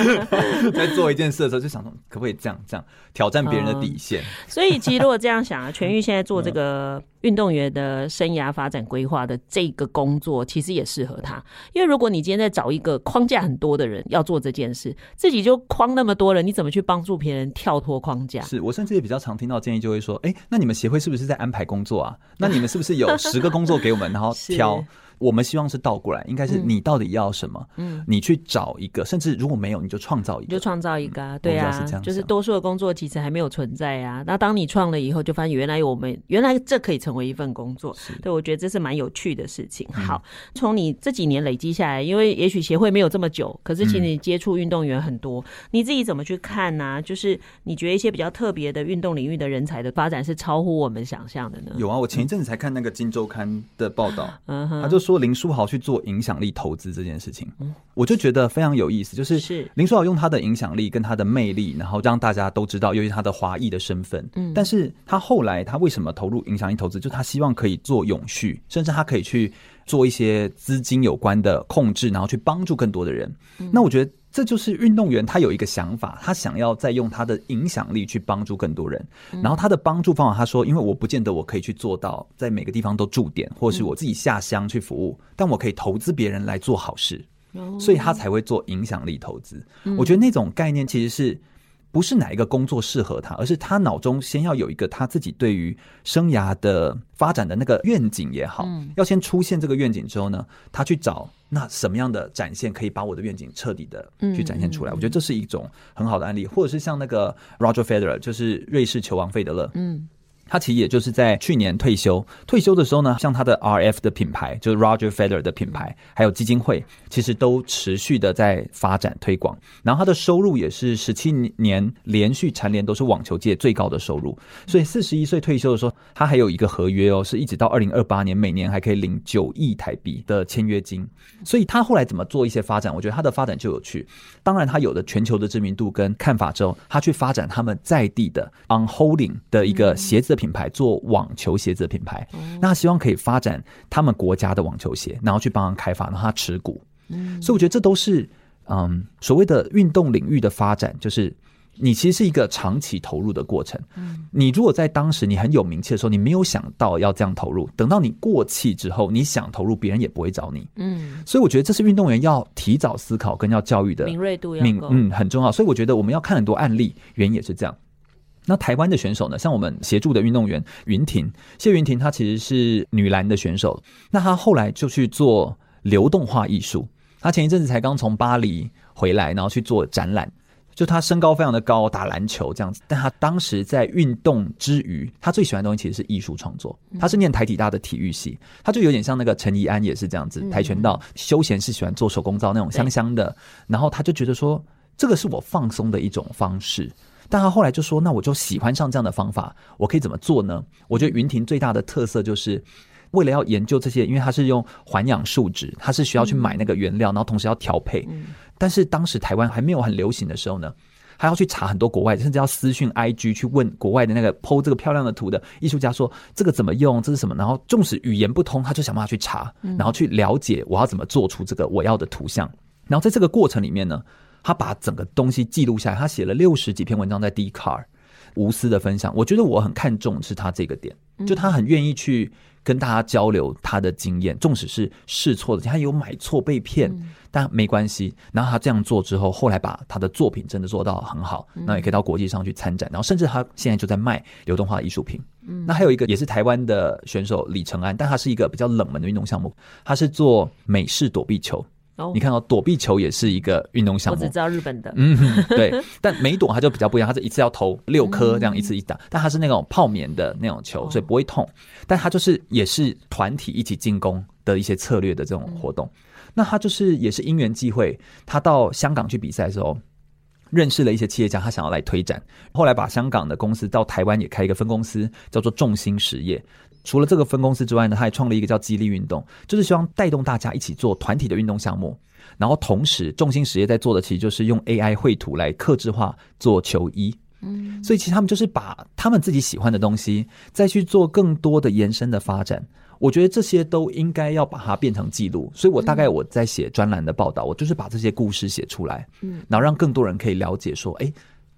Speaker 3: 在做一件事的时候，就想说可不可以这样这样挑战别人的底线。
Speaker 1: 所以其实如果这样想啊，全玉现在做这个运动员的生涯发展规划的这个工作，其实也适合他。因为如果你今天在找一个框架很多的人要做这件事，自己就框那么多人，你怎么去帮助别人跳脱框架？
Speaker 3: 是我甚至也比较常听到建议，就会说：哎，那你们协会是不是在安排工作啊？那你们是不是有十个工作给我们，然后 挑？我们希望是倒过来，应该是你到底要什么？嗯，你去找一个，甚至如果没有，你就创造一个，
Speaker 1: 就创造一个啊，对啊，就是多数的工作其实还没有存在啊。那当你创了以后，就发现原来我们原来这可以成为一份工作，对，我觉得这是蛮有趣的事情。好，从你这几年累积下来，因为也许协会没有这么久，可是其实你接触运动员很多，你自己怎么去看呢？就是你觉得一些比较特别的运动领域的人才的发展是超乎我们想象的呢？
Speaker 3: 有啊，我前一阵子才看那个《金周刊》的报道，嗯哼，他就说林书豪去做。做影响力投资这件事情，我就觉得非常有意思。就是林书豪用他的影响力跟他的魅力，然后让大家都知道，由于他的华裔的身份，嗯，但是他后来他为什么投入影响力投资？就他希望可以做永续，甚至他可以去做一些资金有关的控制，然后去帮助更多的人。那我觉得。这就是运动员，他有一个想法，他想要再用他的影响力去帮助更多人。然后他的帮助方法，他说：“因为我不见得我可以去做到在每个地方都驻点，或是我自己下乡去服务，但我可以投资别人来做好事，所以他才会做影响力投资。我觉得那种概念其实是。”不是哪一个工作适合他，而是他脑中先要有一个他自己对于生涯的发展的那个愿景也好，嗯，要先出现这个愿景之后呢，他去找那什么样的展现可以把我的愿景彻底的去展现出来。嗯，我觉得这是一种很好的案例，或者是像那个 Roger Federer，就是瑞士球王费德勒，嗯。他其实也就是在去年退休，退休的时候呢，像他的 RF 的品牌，就是 Roger Federer 的品牌，还有基金会，其实都持续的在发展推广。然后他的收入也是十七年连续蝉联都是网球界最高的收入。所以四十一岁退休的时候，他还有一个合约哦，是一直到二零二八年，每年还可以领九亿台币的签约金。所以他后来怎么做一些发展？我觉得他的发展就有趣。当然，他有了全球的知名度跟看法之后，他去发展他们在地的 On Holding 的一个鞋子的品牌，做网球鞋子的品牌，那他希望可以发展他们国家的网球鞋，然后去帮他开发，然后他持股。所以我觉得这都是嗯所谓的运动领域的发展，就是你其实是一个长期投入的过程。你如果在当时你很有名气的时候，你没有想到要这样投入，等到你过气之后，你想投入，别人也不会找你。嗯，所以我觉得这是运动员要提早思考跟要教育的
Speaker 1: 敏锐度要够，
Speaker 3: 嗯，很重要。所以我觉得我们要看很多案例，原因也是这样。那台湾的选手呢？像我们协助的运动员云婷，谢云婷，她其实是女篮的选手。那她后来就去做流动化艺术。她前一阵子才刚从巴黎回来，然后去做展览。就她身高非常的高，打篮球这样子。但她当时在运动之余，她最喜欢的东西其实是艺术创作。她是念台体大的体育系，她就有点像那个陈怡安也是这样子，跆拳道休闲是喜欢做手工皂那种香香的。然后她就觉得说，这个是我放松的一种方式。但他后来就说，那我就喜欢上这样的方法，我可以怎么做呢？我觉得云庭最大的特色就是。为了要研究这些，因为它是用环氧树脂，它是需要去买那个原料，然后同时要调配。但是当时台湾还没有很流行的时候呢，还要去查很多国外，甚至要私讯 IG 去问国外的那个 PO 这个漂亮的图的艺术家说这个怎么用，这是什么？然后纵使语言不通，他就想办法去查，然后去了解我要怎么做出这个我要的图像。然后在这个过程里面呢，他把整个东西记录下来，他写了六十几篇文章在 Dcard 无私的分享。我觉得我很看重是他这个点，就他很愿意去。跟大家交流他的经验，纵使是试错的，他有买错被骗，但没关系。然后他这样做之后，后来把他的作品真的做到很好，那也可以到国际上去参展。然后甚至他现在就在卖流动化艺术品。那还有一个也是台湾的选手李承安，但他是一个比较冷门的运动项目，他是做美式躲避球。你看到躲避球也是一个运动项目，
Speaker 1: 我只知道日本的。
Speaker 3: 嗯，对，但每躲它就比较不一样，它是一次要投六颗这样一次一打，但它是那种泡棉的那种球，所以不会痛。但它就是也是团体一起进攻的一些策略的这种活动。那他就是也是因缘际会，他到香港去比赛的时候，认识了一些企业家，他想要来推展，后来把香港的公司到台湾也开一个分公司，叫做众心实业。除了这个分公司之外呢，他还创立一个叫激励运动，就是希望带动大家一起做团体的运动项目。然后同时，众心实业在做的其实就是用 AI 绘图来克制化做球衣。嗯，所以其实他们就是把他们自己喜欢的东西，再去做更多的延伸的发展。我觉得这些都应该要把它变成记录。所以我大概我在写专栏的报道，我就是把这些故事写出来，嗯，然后让更多人可以了解说，哎。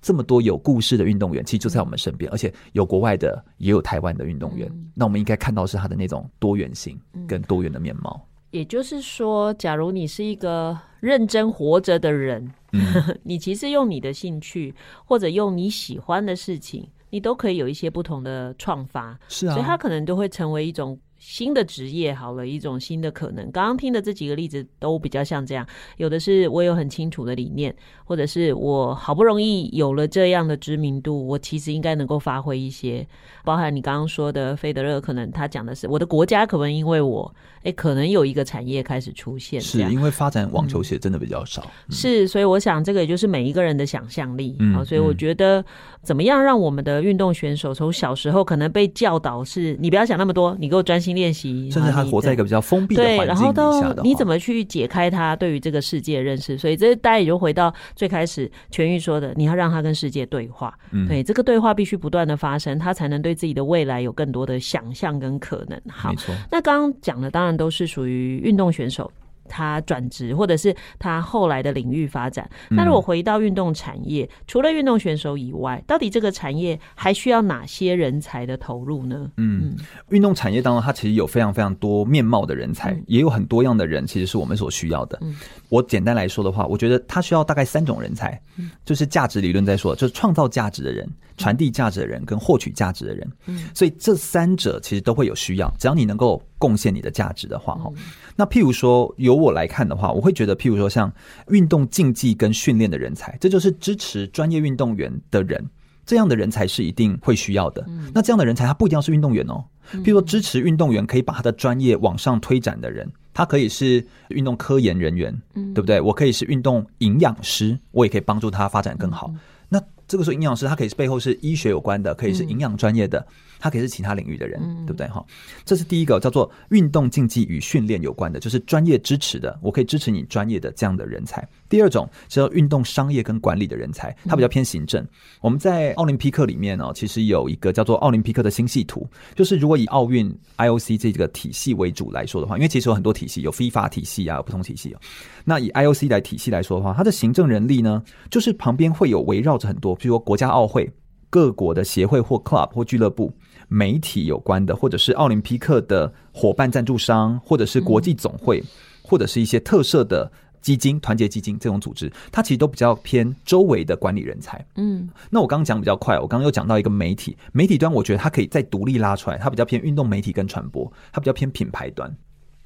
Speaker 3: 这么多有故事的运动员，其实就在我们身边，而且有国外的，也有台湾的运动员。那我们应该看到是他的那种多元性跟多元的面貌。
Speaker 1: 也就是说，假如你是一个认真活着的人，嗯、你其实用你的兴趣或者用你喜欢的事情，你都可以有一些不同的创发。
Speaker 3: 是啊，
Speaker 1: 所以他可能都会成为一种。新的职业好了，一种新的可能。刚刚听的这几个例子都比较像这样，有的是我有很清楚的理念，或者是我好不容易有了这样的知名度，我其实应该能够发挥一些。包含你刚刚说的费德勒，可能他讲的是我的国家可能因为我，哎，可能有一个产业开始出现，
Speaker 3: 是因为发展网球鞋真的比较少。
Speaker 1: 是，所以我想这个也就是每一个人的想象力。嗯，好，所以我觉得怎么样让我们的运动选手从小时候可能被教导是，你不要想那么多，你给我专心。练习，
Speaker 3: 甚至他活在一个比较封闭的环境底下的话，对，然后到
Speaker 1: 你怎么去解开他对于这个世界的认识？所以这大家也就回到最开始全玉说的，你要让他跟世界对话。嗯，对，这个对话必须不断的发生，他才能对自己的未来有更多的想象跟可能。好，那刚刚讲的当然都是属于运动选手。他转职，或者是他后来的领域发展。那如果回到运动产业，嗯、除了运动选手以外，到底这个产业还需要哪些人才的投入呢？
Speaker 3: 嗯，运动产业当中，它其实有非常非常多面貌的人才，嗯、也有很多样的人，其实是我们所需要的。嗯、我简单来说的话，我觉得它需要大概三种人才，嗯、就是价值理论在说，就是创造价值的人、传递价值的人跟获取价值的人。嗯，所以这三者其实都会有需要，只要你能够贡献你的价值的话，哈、嗯。那譬如说，由我来看的话，我会觉得，譬如说像运动竞技跟训练的人才，这就是支持专业运动员的人，这样的人才是一定会需要的。那这样的人才，他不一定要是运动员哦。譬如说，支持运动员可以把他的专业往上推展的人，他可以是运动科研人员，对不对？我可以是运动营养师，我也可以帮助他发展更好。那这个时候，营养师他可以是背后是医学有关的，可以是营养专业的。他可以是其他领域的人，对不对？哈，这是第一个叫做运动竞技与训练有关的，就是专业支持的，我可以支持你专业的这样的人才。第二种叫运动商业跟管理的人才，他比较偏行政。我们在奥林匹克里面呢，其实有一个叫做奥林匹克的星系图，就是如果以奥运 IOC 这个体系为主来说的话，因为其实有很多体系，有 FIFA 体系啊，有不同体系。那以 IOC 来体系来说的话，它的行政人力呢，就是旁边会有围绕着很多，比如说国家奥会、各国的协会或 club 或俱乐部。媒体有关的，或者是奥林匹克的伙伴赞助商，或者是国际总会，嗯、或者是一些特设的基金、团结基金这种组织，它其实都比较偏周围的管理人才。嗯，那我刚刚讲比较快，我刚刚又讲到一个媒体，媒体端我觉得它可以再独立拉出来，它比较偏运动媒体跟传播，它比较偏品牌端。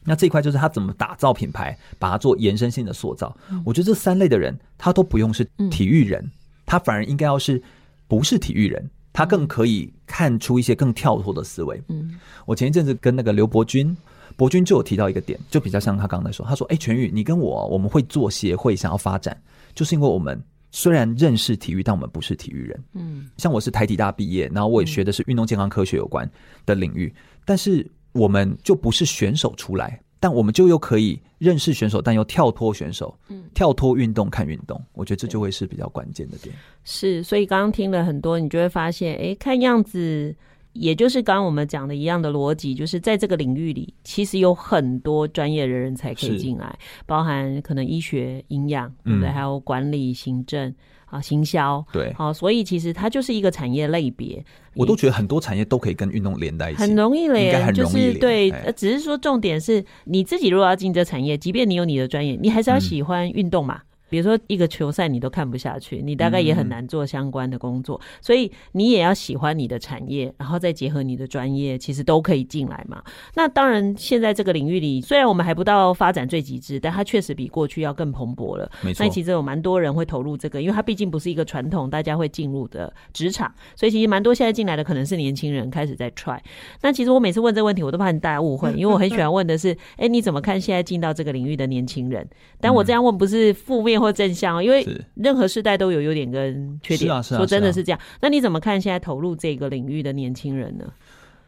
Speaker 3: 那这一块就是他怎么打造品牌，把它做延伸性的塑造。嗯、我觉得这三类的人，他都不用是体育人，他反而应该要是不是体育人，他更可以看出一些更跳脱的思维。嗯，我前一阵子跟那个刘伯钧，伯钧就有提到一个点，就比较像他刚才说，他说：“哎，全宇，你跟我我们会做协会，想要发展，就是因为我们。”虽然认识体育，但我们不是体育人。嗯，像我是台体大毕业，然后我也学的是运动健康科学有关的领域，但是我们就不是选手出来，但我们就又可以认识选手，但又跳脱选手，嗯，跳脱运动看运动，我觉得这就会是比较关键的点。
Speaker 1: 是，所以刚刚听了很多，你就会发现，哎，看样子。也就是刚刚我们讲的一样的逻辑，就是在这个领域里，其实有很多专业的人才可以进来，包含可能医学、营养，对，还有管理、行政啊、行销，对，好，所以其实它就是一个产业类别。
Speaker 3: 我都觉得很多产业都可以跟运动连在一起，
Speaker 1: 很容易
Speaker 3: 连，
Speaker 1: 就是对，只是说重点是你自己如果要进这产业，即便你有你的专业，你还是要喜欢运动嘛。比如说一个球赛你都看不下去，你大概也很难做相关的工作，嗯、所以你也要喜欢你的产业，然后再结合你的专业，其实都可以进来嘛。那当然，现在这个领域里，虽然我们还不到发展最极致，但它确实比过去要更蓬勃了。没错，那其实有蛮多人会投入这个，因为它毕竟不是一个传统大家会进入的职场，所以其实蛮多现在进来的可能是年轻人开始在 try。那其实我每次问这个问题，我都怕大家误会，因为我很喜欢问的是：哎、欸，你怎么看现在进到这个领域的年轻人？但我这样问不是负面。或正向，因为任何时代都有优点跟缺点。是啊，是啊说真的是这样。那你怎么看现在投入这个领域的年轻人呢？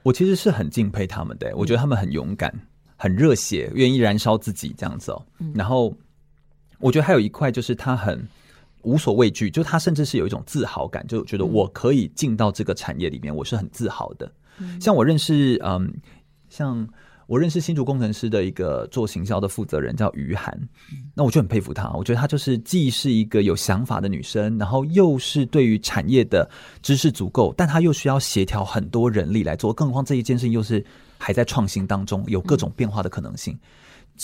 Speaker 3: 我其实是很敬佩他们的，我觉得他们很勇敢、很热血，愿意燃烧自己这样子哦。然后我觉得还有一块就是他很无所畏惧，就他甚至是有一种自豪感，就觉得我可以进到这个产业里面，我是很自豪的。像我认识，嗯，像。我认识新竹工程师的一个做行销的负责人叫于涵，那我就很佩服她。我觉得她就是既是一个有想法的女生，然后又是对于产业的知识足够，但她又需要协调很多人力来做，更何况这一件事情又是还在创新当中，有各种变化的可能性。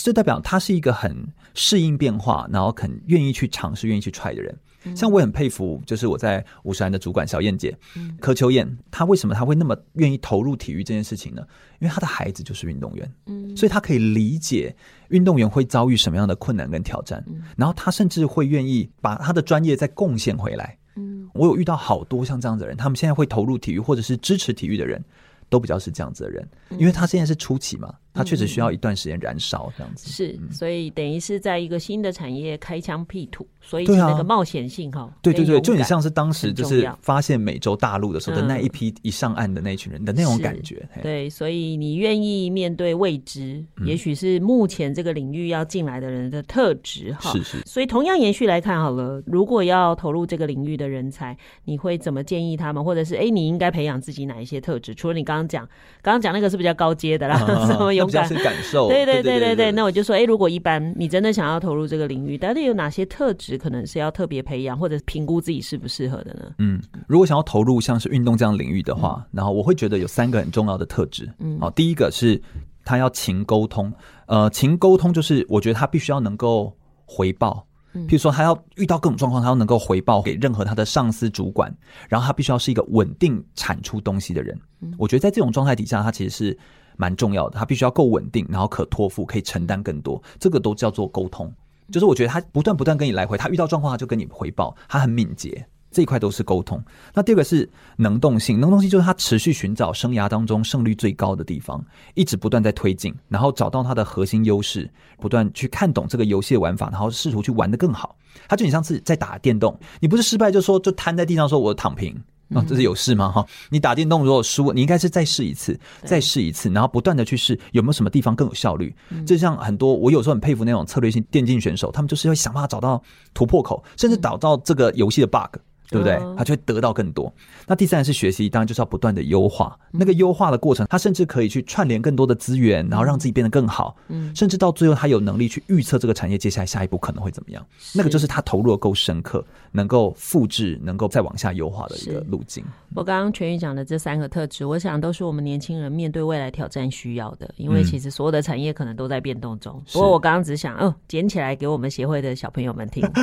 Speaker 3: 这代表他是一个很适应变化，然后很愿意去尝试、愿意去 try 的人。像我也很佩服，就是我在五十岚的主管小燕姐，柯秋燕，她为什么她会那么愿意投入体育这件事情呢？因为她的孩子就是运动员，嗯，所以她可以理解运动员会遭遇什么样的困难跟挑战，然后她甚至会愿意把她的专业再贡献回来。嗯，我有遇到好多像这样子的人，他们现在会投入体育或者是支持体育的人，都比较是这样子的人，因为他现在是初期嘛。它确实需要一段时间燃烧，这样子
Speaker 1: 是，所以等于是在一个新的产业开疆辟土，所以那个冒险性哈，
Speaker 3: 对对对，就很像是当时就是发现美洲大陆的时候的那一批一上岸的那群人的那种感觉。
Speaker 1: 对，所以你愿意面对未知，也许是目前这个领域要进来的人的特质哈。是是。所以同样延续来看好了，如果要投入这个领域的人才，你会怎么建议他们，或者是哎，你应该培养自己哪一些特质？除了你刚刚讲，刚刚讲那个是比较高阶的啦，什么有。
Speaker 3: 比较是感受，
Speaker 1: 对对对对对。那我就说，哎，如果一般你真的想要投入这个领域，到底有哪些特质可能是要特别培养，或者评估自己适不适合的呢？
Speaker 3: 嗯，如果想要投入像是运动这样领域的话，然后我会觉得有三个很重要的特质。嗯，好，第一个是他要勤沟通，呃，勤沟通就是我觉得他必须要能够回报，譬如说他要遇到各种状况，他要能够回报给任何他的上司主管，然后他必须要是一个稳定产出东西的人。我觉得在这种状态底下，他其实是。蛮重要的，他必须要够稳定，然后可托付，可以承担更多，这个都叫做沟通。就是我觉得他不断不断跟你来回，他遇到状况他就跟你回报，他很敏捷，这一块都是沟通。那第二个是能动性，能动性就是他持续寻找生涯当中胜率最高的地方，一直不断在推进，然后找到他的核心优势，不断去看懂这个游戏的玩法，然后试图去玩得更好。他就很像是在打电动，你不是失败就说就瘫在地上说我躺平。啊、哦，这是有事吗？哈，你打电动如果输，你应该是再试一次，再试一次，然后不断的去试有没有什么地方更有效率。就像很多我有时候很佩服那种策略性电竞选手，他们就是会想办法找到突破口，甚至找到这个游戏的 bug。对不对？他就会得到更多。那第三是学习，当然就是要不断的优化。那个优化的过程，他甚至可以去串联更多的资源，然后让自己变得更好。嗯，甚至到最后，他有能力去预测这个产业接下来下一步可能会怎么样。那个就是他投入的够深刻，能够复制，能够再往下优化的一个路径。
Speaker 1: 我刚刚全宇讲的这三个特质，我想都是我们年轻人面对未来挑战需要的。因为其实所有的产业可能都在变动中。不过我刚刚只想，哦，捡起来给我们协会的小朋友们听。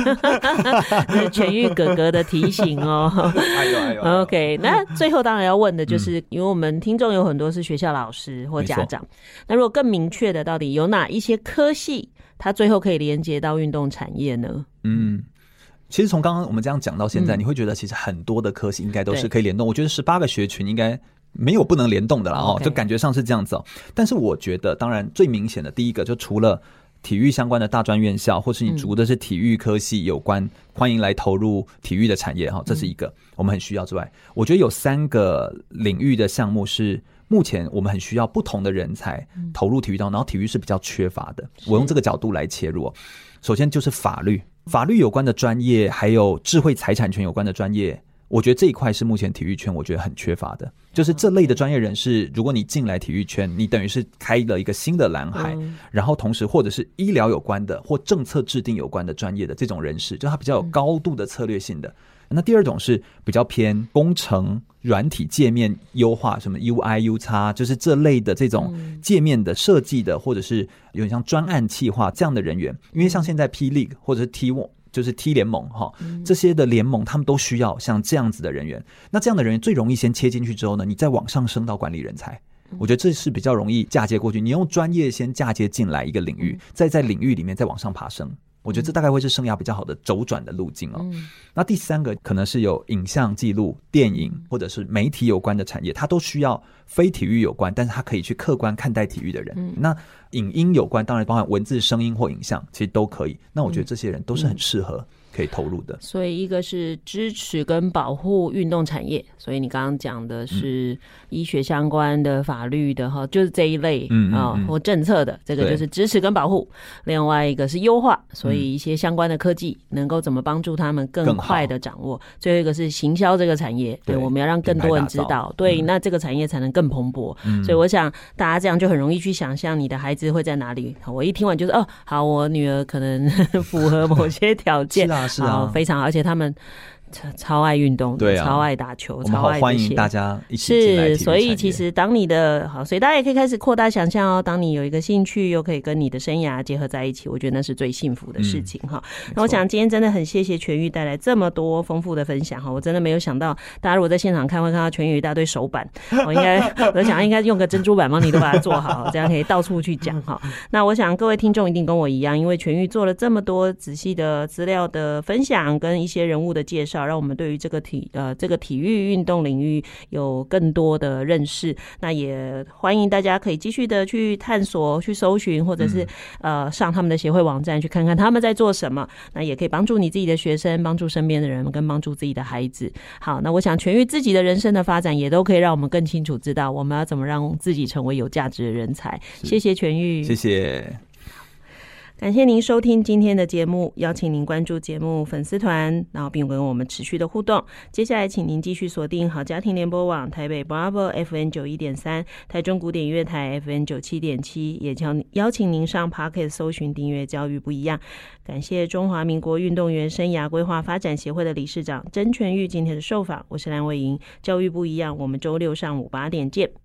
Speaker 1: 这是全宇哥哥的提醒。哦，哎呦哎呦，OK。那最后当然要问的就是，因为我们听众有很多是学校老师或家长，那如果更明确的，到底有哪一些科系，它最后可以连接到运动产业呢？
Speaker 3: 嗯，其实从刚刚我们这样讲到现在，
Speaker 1: 嗯、
Speaker 3: 你会觉得其实很多的科系应该都是可以联动。我觉得十八个学群应该没有不能联动的了哦.就感觉上是这样子哦。但是我觉得，当然最明显的第一个，就除了体育相关的大专院校，或是你读的是体育科系有关，嗯、欢迎来投入体育的产业哈，这是一个我们很需要之外，我觉得有三个领域的项目是目前我们很需要不同的人才投入体育当中，然后体育是比较缺乏的。我用这个角度来切入，首先就是法律。法律有关的专业，还有智慧财产权有关的专业，我觉得这一块是目前体育圈我觉得很缺乏的。就是这类的专业人士，如果你进来体育圈，你等于是开了一个新的蓝海。然后同时，或者是医疗有关的或政策制定有关的专业的这种人士，就他比较有高度的策略性的。那第二种是比较偏工程、软体界面优化，什么 UI、U 叉就是这类的这种界面的设计的，或者是有点像专案企划这样的人员。因为像现在 P League 或者是 T One，就是 T 联盟哈，这些的联盟他们都需要像这样子的人员。那这样的人员最容易先切进去之后呢，你再往上升到管理人才。我觉得这是比较容易嫁接过去。你用专业先嫁接进来一个领域，再在领域里面再往上爬升。我觉得这大概会是生涯比较好的周转的路径哦。嗯、那第三个可能是有影像记录、电影或者是媒体有关的产业，它都需要非体育有关，但是它可以去客观看待体育的人。嗯、那影音有关，当然包含文字、声音或影像，其实都可以。那我觉得这些人都是很适合。可以投入的，
Speaker 1: 所以一个是支持跟保护运动产业，所以你刚刚讲的是医学相关的、法律的哈，就是这一类啊或政策的，这个就是支持跟保护。另外一个是优化，所以一些相关的科技能够怎么帮助他们更快的掌握。最后一个是行销这个产业，对，我们要让更多人知道，对，那这个产业才能更蓬勃。所以我想大家这样就很容易去想象你的孩子会在哪里。我一听完就是哦，好，我女儿可能 符合某些条件。
Speaker 3: 是啊，
Speaker 1: 非常，而且他们。超超爱运
Speaker 3: 动，对啊，
Speaker 1: 超爱打球，
Speaker 3: 超爱大家一起
Speaker 1: 是，所以其实当你的好，所以大家也可以开始扩大想象哦。当你有一个兴趣，又可以跟你的生涯结合在一起，我觉得那是最幸福的事情哈。嗯、那我想今天真的很谢谢全玉带来这么多丰富的分享哈，我真的没有想到，大家如果在现场看会看到全玉一大堆手板，我应该 我想应该用个珍珠板帮你都把它做好，这样可以到处去讲 哈。那我想各位听众一定跟我一样，因为全玉做了这么多仔细的资料的分享跟一些人物的介绍，让我们对于这个体呃这个体育运动领域有更多的认识，那也欢迎大家可以继续的去探索、去搜寻，或者是呃上他们的协会网站去看看他们在做什么。那也可以帮助你自己的学生，帮助身边的人，跟帮助自己的孩子。好，那我想痊愈自己的人生的发展，也都可以让我们更清楚知道我们要怎么让自己成为有价值的人才。谢谢痊愈，
Speaker 3: 谢谢。
Speaker 1: 感谢您收听今天的节目，邀请您关注节目粉丝团，然后并跟我们持续的互动。接下来，请您继续锁定好家庭联播网台北 Bravo F N 九一点三、台中古典乐台 F N 九七点七，也邀邀请您上 Podcast 搜寻订阅教育不一样。感谢中华民国运动员生涯规划发展协会的理事长曾全玉今天的受访，我是蓝伟莹，教育不一样，我们周六上午八点见。